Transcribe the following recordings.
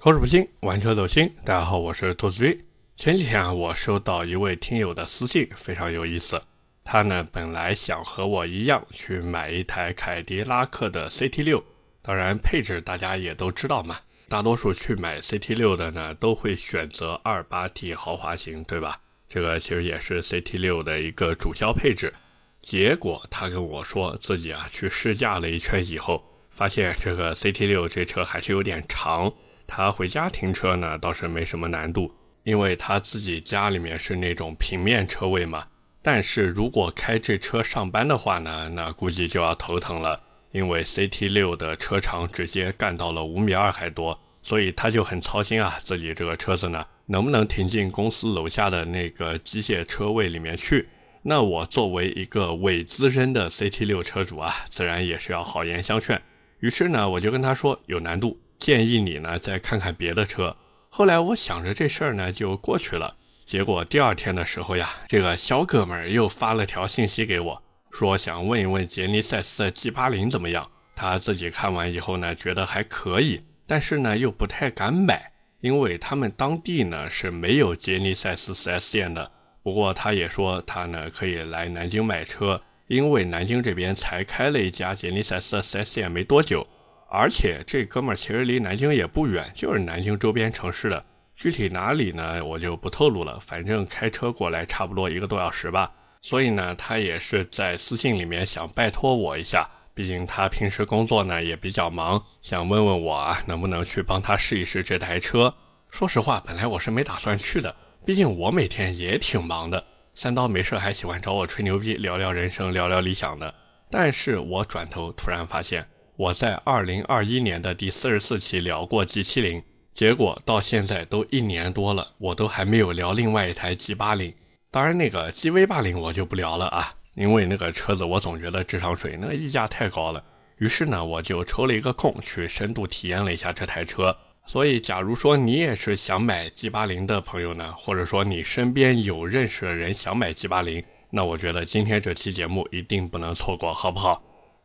口齿不清，玩车走心。大家好，我是兔子君。前几天啊，我收到一位听友的私信，非常有意思。他呢，本来想和我一样去买一台凯迪拉克的 CT6，当然配置大家也都知道嘛。大多数去买 CT6 的呢，都会选择 2.8T 豪华型，对吧？这个其实也是 CT6 的一个主销配置。结果他跟我说自己啊，去试驾了一圈以后，发现这个 CT6 这车还是有点长。他回家停车呢，倒是没什么难度，因为他自己家里面是那种平面车位嘛。但是如果开这车上班的话呢，那估计就要头疼了，因为 CT6 的车长直接干到了五米二还多，所以他就很操心啊，自己这个车子呢能不能停进公司楼下的那个机械车位里面去？那我作为一个伪资深的 CT6 车主啊，自然也是要好言相劝。于是呢，我就跟他说有难度。建议你呢再看看别的车。后来我想着这事儿呢就过去了。结果第二天的时候呀，这个小哥们儿又发了条信息给我，说想问一问杰尼赛斯的 G80 怎么样。他自己看完以后呢，觉得还可以，但是呢又不太敢买，因为他们当地呢是没有杰尼赛斯 4S 店的。不过他也说他呢可以来南京买车，因为南京这边才开了一家杰尼赛斯的 4S 店没多久。而且这哥们儿其实离南京也不远，就是南京周边城市的，具体哪里呢，我就不透露了。反正开车过来差不多一个多小时吧。所以呢，他也是在私信里面想拜托我一下，毕竟他平时工作呢也比较忙，想问问我啊能不能去帮他试一试这台车。说实话，本来我是没打算去的，毕竟我每天也挺忙的。三刀没事还喜欢找我吹牛逼，聊聊人生，聊聊理想的。但是我转头突然发现。我在二零二一年的第四十四期聊过 G 七零，结果到现在都一年多了，我都还没有聊另外一台 G 八零。当然，那个 G V 八零我就不聊了啊，因为那个车子我总觉得智商税，那个溢价太高了。于是呢，我就抽了一个空去深度体验了一下这台车。所以，假如说你也是想买 G 八零的朋友呢，或者说你身边有认识的人想买 G 八零，那我觉得今天这期节目一定不能错过，好不好？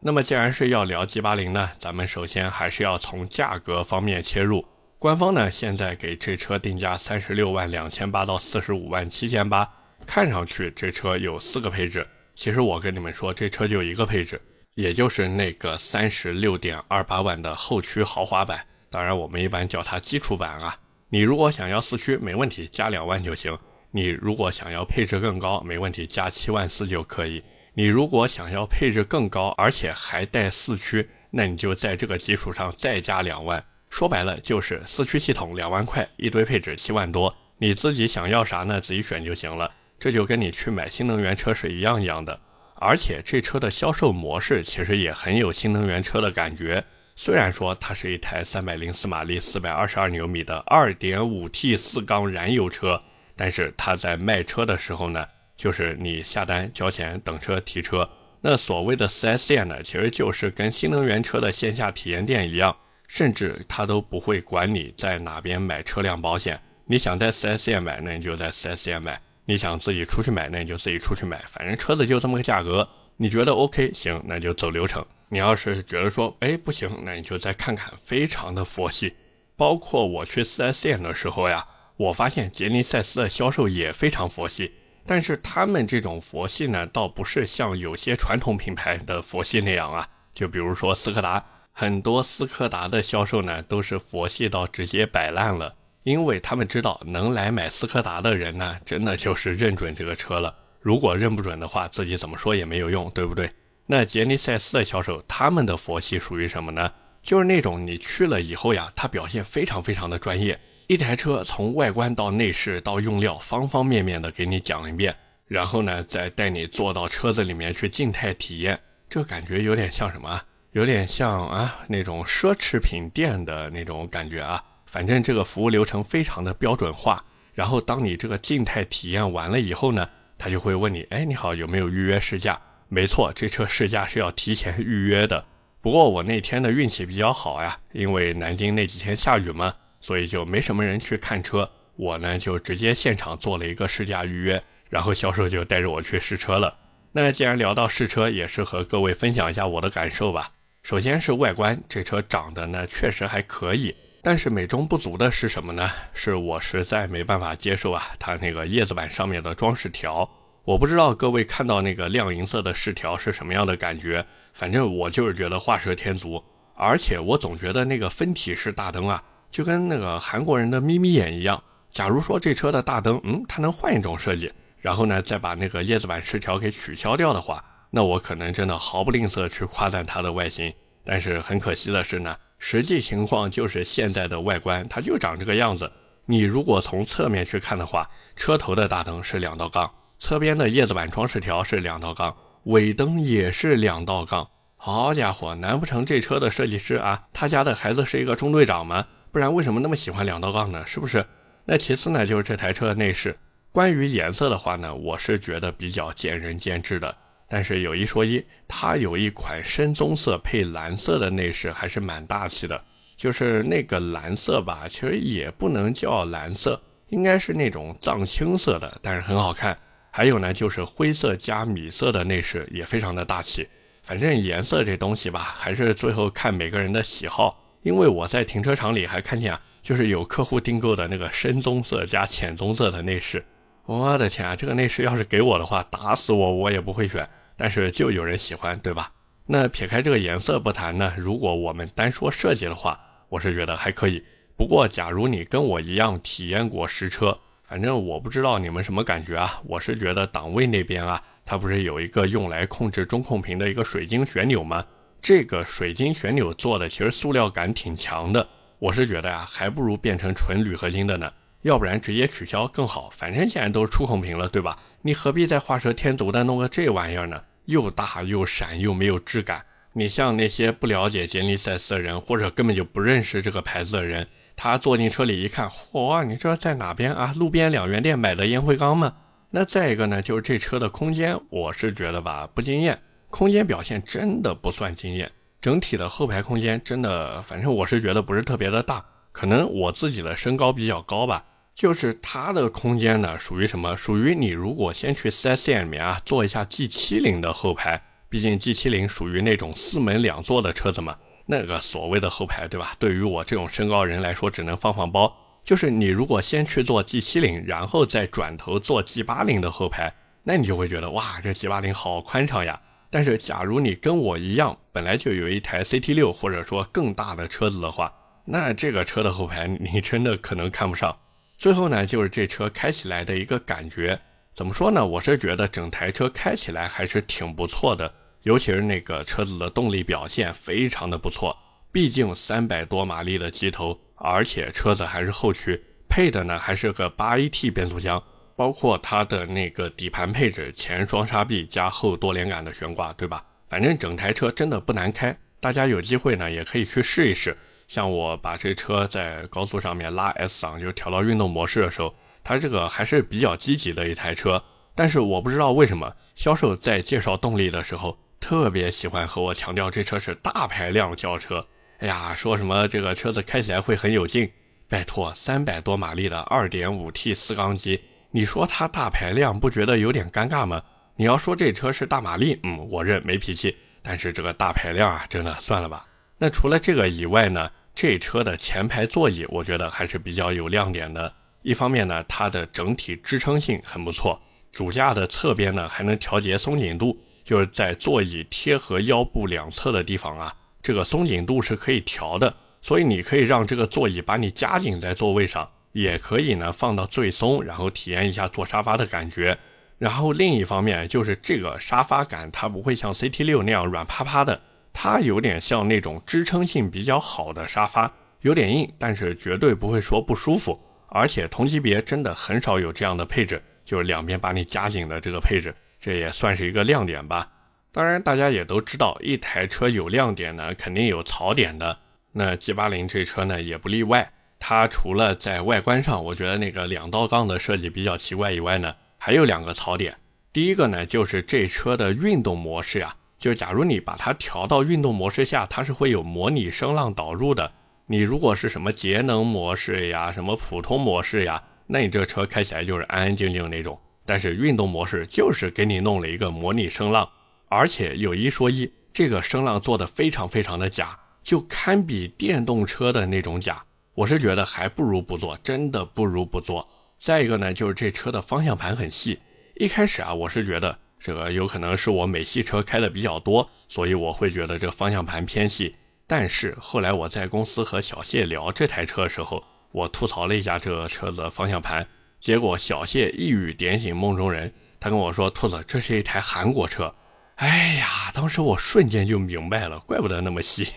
那么既然是要聊 G80 呢，咱们首先还是要从价格方面切入。官方呢现在给这车定价三十六万两千八到四十五万七千八，看上去这车有四个配置。其实我跟你们说，这车就一个配置，也就是那个三十六点二八万的后驱豪华版。当然我们一般叫它基础版啊。你如果想要四驱，没问题，加两万就行。你如果想要配置更高，没问题，加七万四就可以。你如果想要配置更高，而且还带四驱，那你就在这个基础上再加两万。说白了就是四驱系统两万块，一堆配置七万多，你自己想要啥呢？自己选就行了。这就跟你去买新能源车是一样一样的。而且这车的销售模式其实也很有新能源车的感觉。虽然说它是一台三百零四马力、四百二十二牛米的二点五 T 四缸燃油车，但是它在卖车的时候呢？就是你下单交钱等车提车，那所谓的 4S 店呢，其实就是跟新能源车的线下体验店一样，甚至他都不会管你在哪边买车辆保险。你想在 4S 店买，那你就在 4S 店买；你想自己出去买，那你就自己出去买。反正车子就这么个价格，你觉得 OK 行，那就走流程。你要是觉得说，哎不行，那你就再看看，非常的佛系。包括我去 4S 店的时候呀，我发现杰尼赛斯的销售也非常佛系。但是他们这种佛系呢，倒不是像有些传统品牌的佛系那样啊。就比如说斯柯达，很多斯柯达的销售呢，都是佛系到直接摆烂了，因为他们知道能来买斯柯达的人呢，真的就是认准这个车了。如果认不准的话，自己怎么说也没有用，对不对？那杰尼赛斯的销售，他们的佛系属于什么呢？就是那种你去了以后呀，他表现非常非常的专业。一台车从外观到内饰到用料，方方面面的给你讲一遍，然后呢，再带你坐到车子里面去静态体验，这感觉有点像什么？有点像啊那种奢侈品店的那种感觉啊。反正这个服务流程非常的标准化。然后当你这个静态体验完了以后呢，他就会问你，哎，你好，有没有预约试驾？没错，这车试驾是要提前预约的。不过我那天的运气比较好呀，因为南京那几天下雨嘛。所以就没什么人去看车，我呢就直接现场做了一个试驾预约，然后销售就带着我去试车了。那既然聊到试车，也是和各位分享一下我的感受吧。首先是外观，这车长得呢确实还可以，但是美中不足的是什么呢？是我实在没办法接受啊，它那个叶子板上面的装饰条。我不知道各位看到那个亮银色的饰条是什么样的感觉，反正我就是觉得画蛇添足，而且我总觉得那个分体式大灯啊，就跟那个韩国人的眯眯眼一样。假如说这车的大灯，嗯，它能换一种设计，然后呢再把那个叶子板饰条给取消掉的话，那我可能真的毫不吝啬去夸赞它的外形。但是很可惜的是呢，实际情况就是现在的外观它就长这个样子。你如果从侧面去看的话，车头的大灯是两道杠。侧边的叶子板装饰条是两道杠，尾灯也是两道杠。好家伙，难不成这车的设计师啊，他家的孩子是一个中队长吗？不然为什么那么喜欢两道杠呢？是不是？那其次呢，就是这台车的内饰。关于颜色的话呢，我是觉得比较见仁见智的。但是有一说一，它有一款深棕色配蓝色的内饰，还是蛮大气的。就是那个蓝色吧，其实也不能叫蓝色，应该是那种藏青色的，但是很好看。还有呢，就是灰色加米色的内饰也非常的大气。反正颜色这东西吧，还是最后看每个人的喜好。因为我在停车场里还看见啊，就是有客户订购的那个深棕色加浅棕色的内饰。我的天啊，这个内饰要是给我的话，打死我我也不会选。但是就有人喜欢，对吧？那撇开这个颜色不谈呢，如果我们单说设计的话，我是觉得还可以。不过，假如你跟我一样体验过实车，反正我不知道你们什么感觉啊，我是觉得档位那边啊，它不是有一个用来控制中控屏的一个水晶旋钮吗？这个水晶旋钮做的其实塑料感挺强的，我是觉得呀，还不如变成纯铝合金的呢，要不然直接取消更好。反正现在都是触控屏了，对吧？你何必再画蛇添足的弄个这玩意儿呢？又大又闪又没有质感。你像那些不了解杰尼赛斯的人，或者根本就不认识这个牌子的人。他坐进车里一看，嚯，你这在哪边啊？路边两元店买的烟灰缸吗？那再一个呢，就是这车的空间，我是觉得吧不惊艳，空间表现真的不算惊艳。整体的后排空间真的，反正我是觉得不是特别的大，可能我自己的身高比较高吧。就是它的空间呢，属于什么？属于你如果先去 4S 店里面啊，坐一下 G70 的后排，毕竟 G70 属于那种四门两座的车子嘛。那个所谓的后排，对吧？对于我这种身高人来说，只能放放包。就是你如果先去做 G70，然后再转头坐 G80 的后排，那你就会觉得哇，这 G80 好宽敞呀。但是假如你跟我一样，本来就有一台 CT6 或者说更大的车子的话，那这个车的后排你真的可能看不上。最后呢，就是这车开起来的一个感觉，怎么说呢？我是觉得整台车开起来还是挺不错的。尤其是那个车子的动力表现非常的不错，毕竟三百多马力的机头，而且车子还是后驱，配的呢还是个八 AT 变速箱，包括它的那个底盘配置，前双叉臂加后多连杆的悬挂，对吧？反正整台车真的不难开，大家有机会呢也可以去试一试。像我把这车在高速上面拉 S 档，就调到运动模式的时候，它这个还是比较积极的一台车。但是我不知道为什么销售在介绍动力的时候。特别喜欢和我强调这车是大排量轿车，哎呀，说什么这个车子开起来会很有劲，拜托，三百多马力的 2.5T 四缸机，你说它大排量不觉得有点尴尬吗？你要说这车是大马力，嗯，我认没脾气，但是这个大排量啊，真的算了吧。那除了这个以外呢，这车的前排座椅我觉得还是比较有亮点的。一方面呢，它的整体支撑性很不错，主驾的侧边呢还能调节松紧度。就是在座椅贴合腰部两侧的地方啊，这个松紧度是可以调的，所以你可以让这个座椅把你夹紧在座位上，也可以呢放到最松，然后体验一下坐沙发的感觉。然后另一方面就是这个沙发感，它不会像 CT6 那样软趴趴的，它有点像那种支撑性比较好的沙发，有点硬，但是绝对不会说不舒服。而且同级别真的很少有这样的配置，就是两边把你夹紧的这个配置。这也算是一个亮点吧。当然，大家也都知道，一台车有亮点呢，肯定有槽点的。那 G80 这车呢，也不例外。它除了在外观上，我觉得那个两道杠的设计比较奇怪以外呢，还有两个槽点。第一个呢，就是这车的运动模式呀，就假如你把它调到运动模式下，它是会有模拟声浪导入的。你如果是什么节能模式呀，什么普通模式呀，那你这车开起来就是安安静静那种。但是运动模式就是给你弄了一个模拟声浪，而且有一说一，这个声浪做的非常非常的假，就堪比电动车的那种假。我是觉得还不如不做，真的不如不做。再一个呢，就是这车的方向盘很细。一开始啊，我是觉得这个有可能是我美系车开的比较多，所以我会觉得这个方向盘偏细。但是后来我在公司和小谢聊这台车的时候，我吐槽了一下这个车子的方向盘，结果小谢一语点醒梦中人，他跟我说：“兔子，这是一台韩国车。”哎呀，当时我瞬间就明白了，怪不得那么细。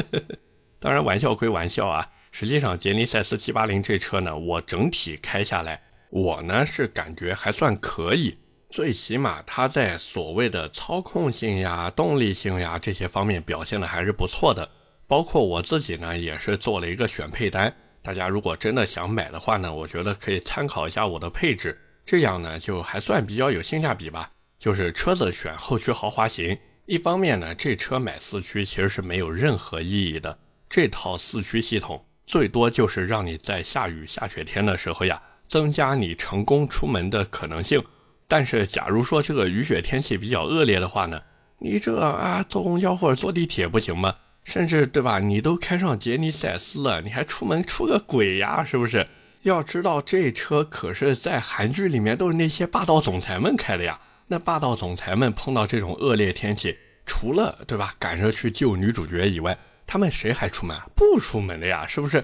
当然，玩笑归玩笑啊。实际上，杰尼赛斯 G80 这车呢，我整体开下来，我呢是感觉还算可以，最起码它在所谓的操控性呀、动力性呀这些方面表现的还是不错的。包括我自己呢，也是做了一个选配单。大家如果真的想买的话呢，我觉得可以参考一下我的配置，这样呢就还算比较有性价比吧。就是车子选后驱豪华型，一方面呢，这车买四驱其实是没有任何意义的，这套四驱系统。最多就是让你在下雨下雪天的时候呀，增加你成功出门的可能性。但是，假如说这个雨雪天气比较恶劣的话呢，你这啊坐公交或者坐地铁不行吗？甚至对吧？你都开上杰尼赛斯了，你还出门出个鬼呀？是不是？要知道这车可是在韩剧里面都是那些霸道总裁们开的呀。那霸道总裁们碰到这种恶劣天气，除了对吧赶着去救女主角以外，他们谁还出门？不出门的呀，是不是？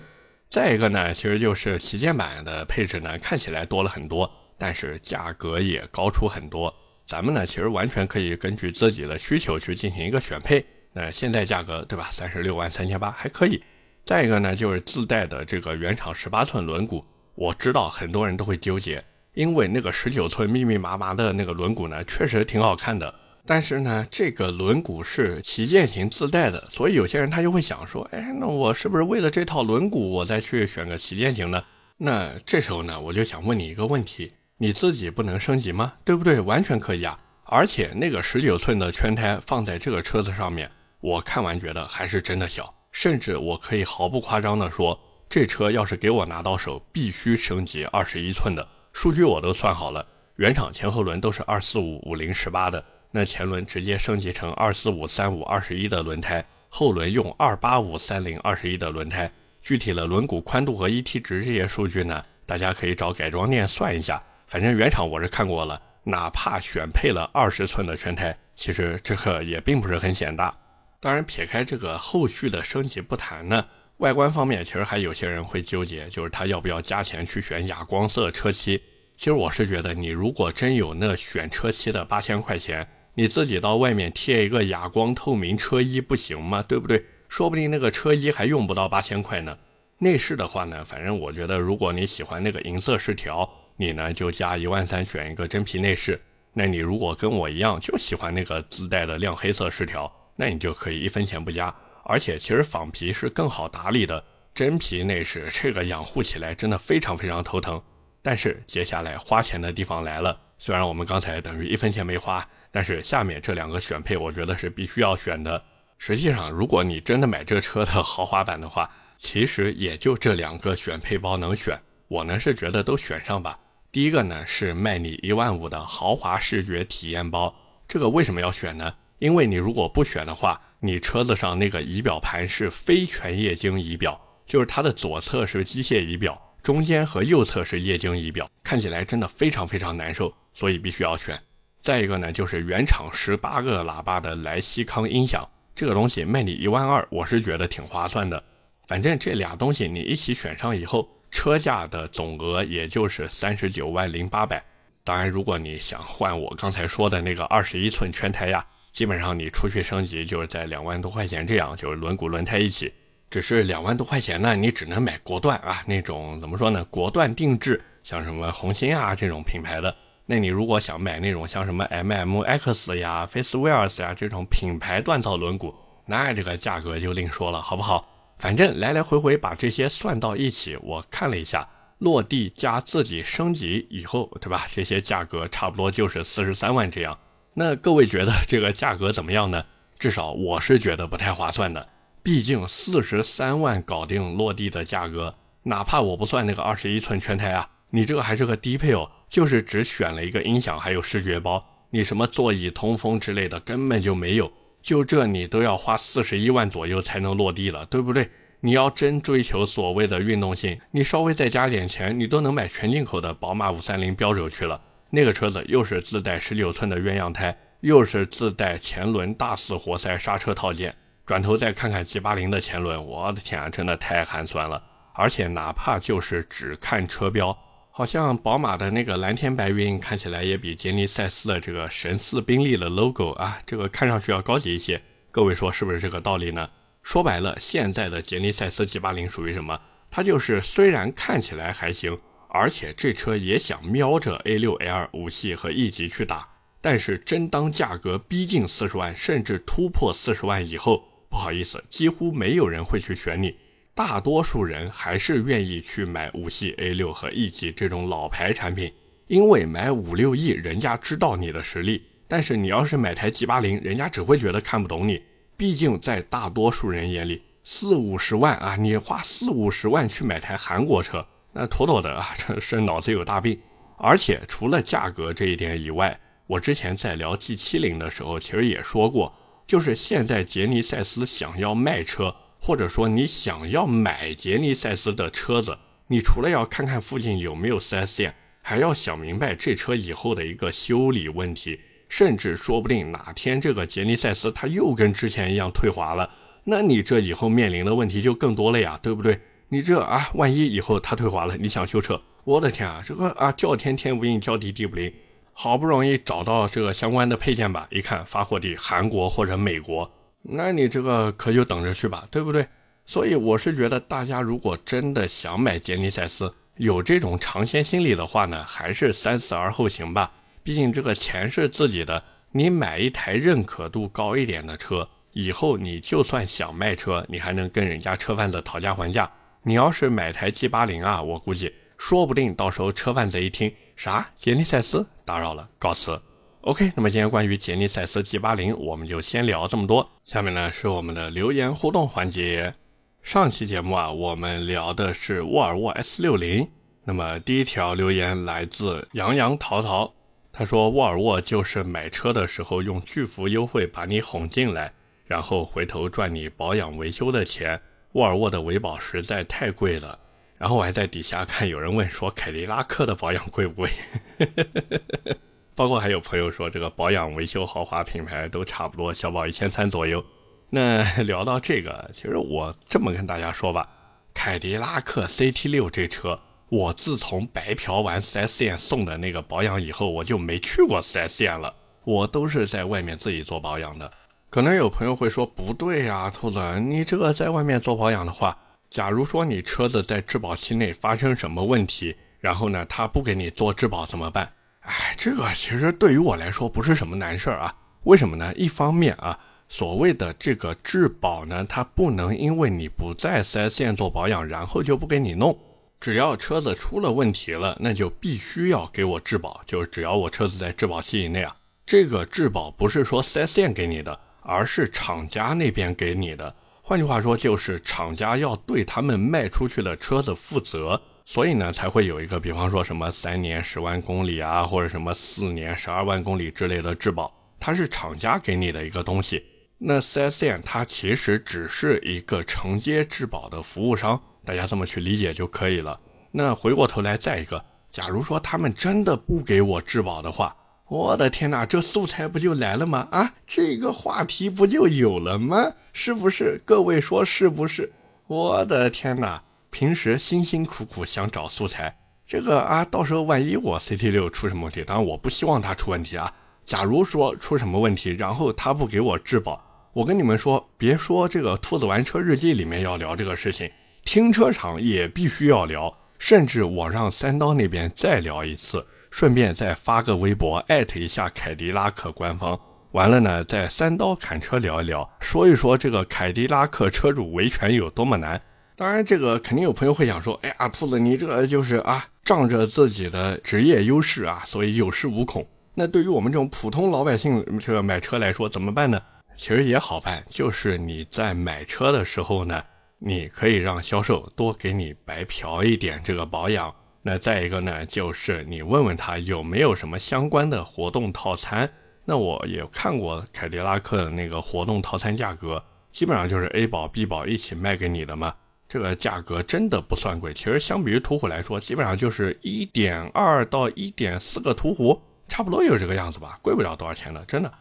再一个呢，其实就是旗舰版的配置呢，看起来多了很多，但是价格也高出很多。咱们呢，其实完全可以根据自己的需求去进行一个选配。那现在价格对吧？三十六万三千八还可以。再一个呢，就是自带的这个原厂十八寸轮毂，我知道很多人都会纠结，因为那个十九寸密密麻麻的那个轮毂呢，确实挺好看的。但是呢，这个轮毂是旗舰型自带的，所以有些人他就会想说，哎，那我是不是为了这套轮毂，我再去选个旗舰型呢？那这时候呢，我就想问你一个问题，你自己不能升级吗？对不对？完全可以啊！而且那个十九寸的圈胎放在这个车子上面，我看完觉得还是真的小，甚至我可以毫不夸张的说，这车要是给我拿到手，必须升级二十一寸的。数据我都算好了，原厂前后轮都是二四五五零十八的。那前轮直接升级成二四五三五二十一的轮胎，后轮用二八五三零二十一的轮胎。具体的轮毂宽度和 ET 值这些数据呢，大家可以找改装店算一下。反正原厂我是看过了，哪怕选配了二十寸的圈胎，其实这个也并不是很显大。当然，撇开这个后续的升级不谈呢，外观方面其实还有些人会纠结，就是他要不要加钱去选哑光色车漆。其实我是觉得，你如果真有那选车漆的八千块钱。你自己到外面贴一个哑光透明车衣不行吗？对不对？说不定那个车衣还用不到八千块呢。内饰的话呢，反正我觉得，如果你喜欢那个银色饰条，你呢就加一万三选一个真皮内饰。那你如果跟我一样就喜欢那个自带的亮黑色饰条，那你就可以一分钱不加。而且其实仿皮是更好打理的，真皮内饰这个养护起来真的非常非常头疼。但是接下来花钱的地方来了，虽然我们刚才等于一分钱没花。但是下面这两个选配，我觉得是必须要选的。实际上，如果你真的买这车的豪华版的话，其实也就这两个选配包能选。我呢是觉得都选上吧。第一个呢是卖你一万五的豪华视觉体验包，这个为什么要选呢？因为你如果不选的话，你车子上那个仪表盘是非全液晶仪表，就是它的左侧是机械仪表，中间和右侧是液晶仪表，看起来真的非常非常难受，所以必须要选。再一个呢，就是原厂十八个喇叭的莱西康音响，这个东西卖你一万二，我是觉得挺划算的。反正这俩东西你一起选上以后，车价的总额也就是三十九万零八百。当然，如果你想换我刚才说的那个二十一寸全胎呀，基本上你出去升级就是在两万多块钱这样，就是轮毂轮胎一起。只是两万多块钱呢，你只能买国段啊，那种怎么说呢？国段定制，像什么红星啊这种品牌的。那你如果想买那种像什么 M M X 呀、Face Wheels 呀这种品牌锻造轮毂，那这个价格就另说了，好不好？反正来来回回把这些算到一起，我看了一下，落地加自己升级以后，对吧？这些价格差不多就是四十三万这样。那各位觉得这个价格怎么样呢？至少我是觉得不太划算的。毕竟四十三万搞定落地的价格，哪怕我不算那个二十一寸全胎啊。你这个还是个低配哦，就是只选了一个音响，还有视觉包，你什么座椅通风之类的根本就没有，就这你都要花四十一万左右才能落地了，对不对？你要真追求所谓的运动性，你稍微再加点钱，你都能买全进口的宝马五三零标轴去了。那个车子又是自带十九寸的鸳鸯胎，又是自带前轮大四活塞刹车套件。转头再看看 G 八零的前轮，我的天啊，真的太寒酸了。而且哪怕就是只看车标，好像宝马的那个蓝天白云看起来也比杰尼赛斯的这个神似宾利的 logo 啊，这个看上去要高级一些。各位说是不是这个道理呢？说白了，现在的杰尼赛斯 G80 属于什么？它就是虽然看起来还行，而且这车也想瞄着 A6L 五系和 E 级去打，但是真当价格逼近四十万，甚至突破四十万以后，不好意思，几乎没有人会去选你，大多数人还是愿意去买五系 A6 和 E 级这种老牌产品，因为买五六亿，人家知道你的实力，但是你要是买台 G80，人家只会觉得看不懂你。毕竟在大多数人眼里，四五十万啊，你花四五十万去买台韩国车，那妥妥的啊，这是脑子有大病。而且除了价格这一点以外，我之前在聊 G70 的时候，其实也说过，就是现在杰尼赛斯想要卖车，或者说你想要买杰尼赛斯的车子，你除了要看看附近有没有 4S 店，还要想明白这车以后的一个修理问题。甚至说不定哪天这个杰尼赛斯它又跟之前一样退化了，那你这以后面临的问题就更多了呀，对不对？你这啊，万一以后它退化了，你想修车，我的天啊，这个啊叫天天不应，叫地地不灵，好不容易找到这个相关的配件吧，一看发货地韩国或者美国，那你这个可就等着去吧，对不对？所以我是觉得大家如果真的想买杰尼赛斯，有这种尝鲜心理的话呢，还是三思而后行吧。毕竟这个钱是自己的，你买一台认可度高一点的车，以后你就算想卖车，你还能跟人家车贩子讨价还价。你要是买台 G 八零啊，我估计说不定到时候车贩子一听啥杰尼赛斯，打扰了，告辞。OK，那么今天关于杰尼赛斯 G 八零，我们就先聊这么多。下面呢是我们的留言互动环节。上期节目啊，我们聊的是沃尔沃 S 六零，那么第一条留言来自杨洋淘淘。他说：“沃尔沃就是买车的时候用巨幅优惠把你哄进来，然后回头赚你保养维修的钱。沃尔沃的维保实在太贵了。”然后我还在底下看有人问说：“凯迪拉克的保养贵不贵？” 包括还有朋友说这个保养维修豪华品牌都差不多，小保一千三左右。那聊到这个，其实我这么跟大家说吧，凯迪拉克 CT 六这车。我自从白嫖完 4S 店送的那个保养以后，我就没去过 4S 店了。我都是在外面自己做保养的。可能有朋友会说，不对呀，兔子，你这个在外面做保养的话，假如说你车子在质保期内发生什么问题，然后呢，他不给你做质保怎么办？哎，这个其实对于我来说不是什么难事儿啊。为什么呢？一方面啊，所谓的这个质保呢，它不能因为你不在 4S 店做保养，然后就不给你弄。只要车子出了问题了，那就必须要给我质保。就是只要我车子在质保期以内啊，这个质保不是说 4S 店给你的，而是厂家那边给你的。换句话说，就是厂家要对他们卖出去的车子负责，所以呢才会有一个，比方说什么三年十万公里啊，或者什么四年十二万公里之类的质保，它是厂家给你的一个东西。那 4S 店它其实只是一个承接质保的服务商。大家这么去理解就可以了。那回过头来，再一个，假如说他们真的不给我质保的话，我的天哪，这素材不就来了吗？啊，这个话题不就有了吗？是不是？各位说是不是？我的天哪，平时辛辛苦苦想找素材，这个啊，到时候万一我 CT 六出什么问题，当然我不希望它出问题啊。假如说出什么问题，然后他不给我质保，我跟你们说，别说这个兔子玩车日记里面要聊这个事情。停车场也必须要聊，甚至我让三刀那边再聊一次，顺便再发个微博艾特一下凯迪拉克官方。完了呢，在三刀砍车聊一聊，说一说这个凯迪拉克车主维权有多么难。当然，这个肯定有朋友会想说：“哎呀，兔子，你这个就是啊，仗着自己的职业优势啊，所以有恃无恐。那对于我们这种普通老百姓这个买车来说，怎么办呢？其实也好办，就是你在买车的时候呢。你可以让销售多给你白嫖一点这个保养。那再一个呢，就是你问问他有没有什么相关的活动套餐。那我也看过凯迪拉克的那个活动套餐价格，基本上就是 A 保 B 保一起卖给你的嘛。这个价格真的不算贵。其实相比于途虎来说，基本上就是一点二到一点四个途虎，差不多就是这个样子吧，贵不了多少钱的，真的。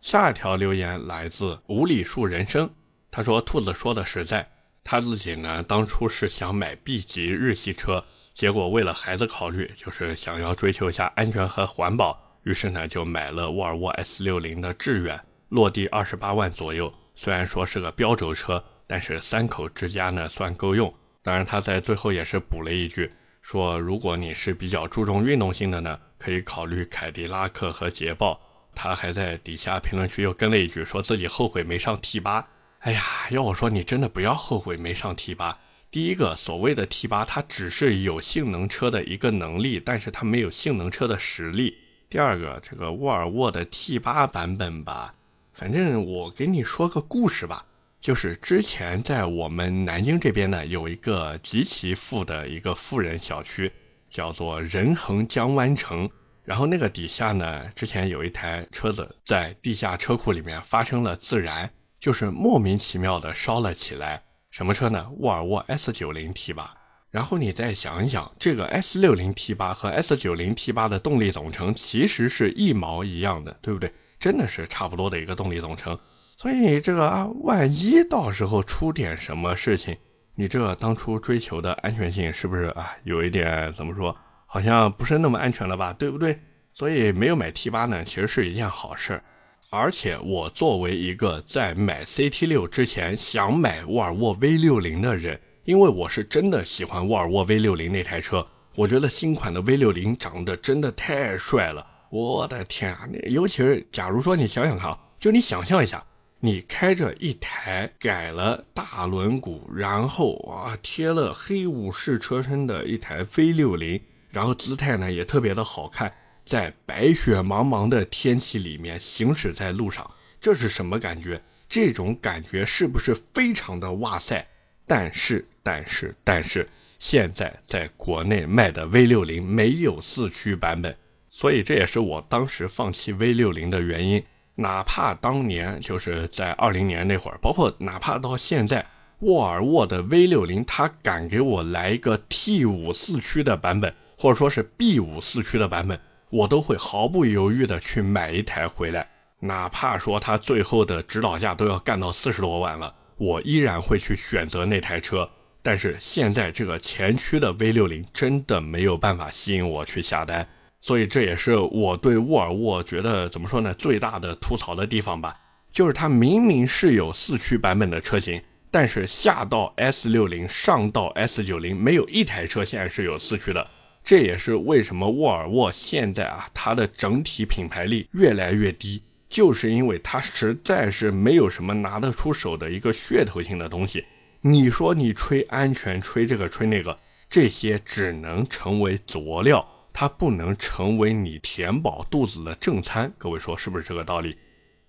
下一条留言来自无理数人生，他说：“兔子说的实在，他自己呢当初是想买 B 级日系车，结果为了孩子考虑，就是想要追求一下安全和环保，于是呢就买了沃尔沃 S60 的致远，落地二十八万左右。虽然说是个标轴车，但是三口之家呢算够用。当然他在最后也是补了一句，说如果你是比较注重运动性的呢，可以考虑凯迪拉克和捷豹。”他还在底下评论区又跟了一句，说自己后悔没上 T 八。哎呀，要我说，你真的不要后悔没上 T 八。第一个，所谓的 T 八，它只是有性能车的一个能力，但是它没有性能车的实力。第二个，这个沃尔沃的 T 八版本吧，反正我给你说个故事吧，就是之前在我们南京这边呢，有一个极其富的一个富人小区，叫做仁恒江湾城。然后那个底下呢，之前有一台车子在地下车库里面发生了自燃，就是莫名其妙的烧了起来。什么车呢？沃尔沃 S90 T8。然后你再想一想，这个 S60 T8 和 S90 T8 的动力总成其实是一毛一样的，对不对？真的是差不多的一个动力总成。所以这个啊，万一到时候出点什么事情，你这当初追求的安全性是不是啊，有一点怎么说？好像不是那么安全了吧，对不对？所以没有买 T 八呢，其实是一件好事。而且我作为一个在买 CT 六之前想买沃尔沃 V 六零的人，因为我是真的喜欢沃尔沃 V 六零那台车，我觉得新款的 V 六零长得真的太帅了，我的天啊！尤其是假如说你想想看啊，就你想象一下，你开着一台改了大轮毂，然后啊贴了黑武士车身的一台 V 六零。然后姿态呢也特别的好看，在白雪茫茫的天气里面行驶在路上，这是什么感觉？这种感觉是不是非常的哇塞？但是，但是，但是，现在在国内卖的 V 六零没有四驱版本，所以这也是我当时放弃 V 六零的原因。哪怕当年就是在二零年那会儿，包括哪怕到现在。沃尔沃的 V 六零，它敢给我来一个 T 五四驱的版本，或者说是 B 五四驱的版本，我都会毫不犹豫的去买一台回来，哪怕说它最后的指导价都要干到四十多万了，我依然会去选择那台车。但是现在这个前驱的 V 六零真的没有办法吸引我去下单，所以这也是我对沃尔沃觉得怎么说呢最大的吐槽的地方吧，就是它明明是有四驱版本的车型。但是下到 S 六零，上到 S 九零，没有一台车现在是有四驱的。这也是为什么沃尔沃现在啊，它的整体品牌力越来越低，就是因为它实在是没有什么拿得出手的一个噱头性的东西。你说你吹安全，吹这个吹那个，这些只能成为佐料，它不能成为你填饱肚子的正餐。各位说是不是这个道理？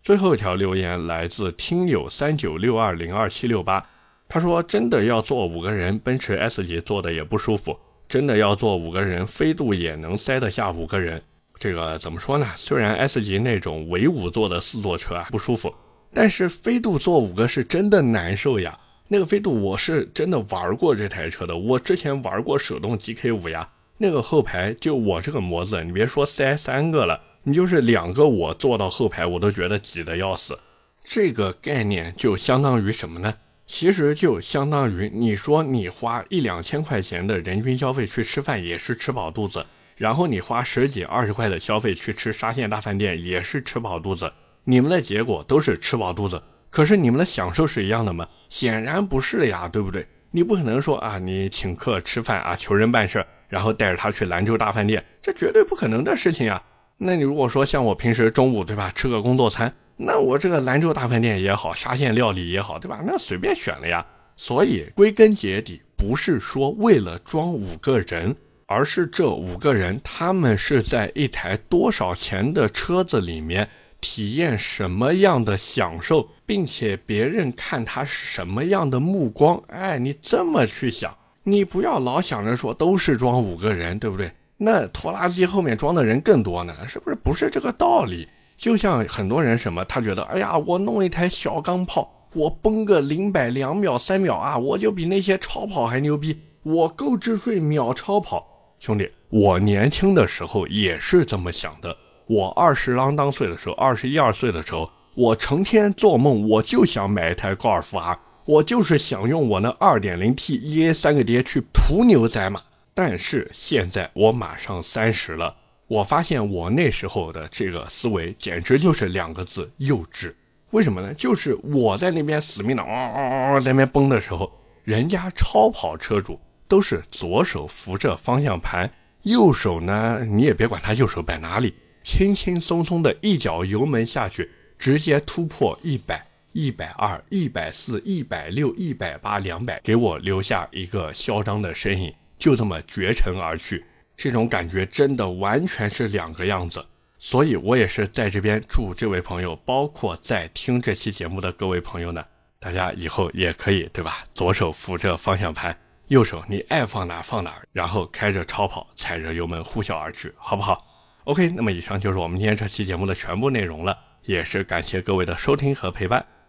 最后一条留言来自听友三九六二零二七六八，他说：“真的要坐五个人，奔驰 S 级坐的也不舒服；真的要坐五个人，飞度也能塞得下五个人。这个怎么说呢？虽然 S 级那种唯五座的四座车啊不舒服，但是飞度坐五个是真的难受呀。那个飞度我是真的玩过这台车的，我之前玩过手动 GK 五呀，那个后排就我这个模子，你别说塞三个了。”你就是两个我坐到后排，我都觉得挤得要死。这个概念就相当于什么呢？其实就相当于你说你花一两千块钱的人均消费去吃饭也是吃饱肚子，然后你花十几二十块的消费去吃沙县大饭店也是吃饱肚子。你们的结果都是吃饱肚子，可是你们的享受是一样的吗？显然不是呀，对不对？你不可能说啊，你请客吃饭啊，求人办事，然后带着他去兰州大饭店，这绝对不可能的事情啊。那你如果说像我平时中午对吧，吃个工作餐，那我这个兰州大饭店也好，沙县料理也好，对吧？那随便选了呀。所以归根结底，不是说为了装五个人，而是这五个人他们是在一台多少钱的车子里面体验什么样的享受，并且别人看他是什么样的目光。哎，你这么去想，你不要老想着说都是装五个人，对不对？那拖拉机后面装的人更多呢，是不是？不是这个道理。就像很多人什么，他觉得，哎呀，我弄一台小钢炮，我崩个零百两秒三秒啊，我就比那些超跑还牛逼，我购置税秒超跑。兄弟，我年轻的时候也是这么想的。我二十啷当岁的时候，二十一二岁的时候，我成天做梦，我就想买一台高尔夫 R，我就是想用我那二点零 T EA 三个碟去屠牛仔马。但是现在我马上三十了，我发现我那时候的这个思维简直就是两个字：幼稚。为什么呢？就是我在那边死命的嗷嗷嗷在那边崩的时候，人家超跑车主都是左手扶着方向盘，右手呢你也别管他右手摆哪里，轻轻松松的一脚油门下去，直接突破一百、一百二、一百四、一百六、一百八、两百，给我留下一个嚣张的身影。就这么绝尘而去，这种感觉真的完全是两个样子。所以我也是在这边祝这位朋友，包括在听这期节目的各位朋友呢，大家以后也可以，对吧？左手扶着方向盘，右手你爱放哪放哪，然后开着超跑，踩着油门呼啸而去，好不好？OK，那么以上就是我们今天这期节目的全部内容了，也是感谢各位的收听和陪伴。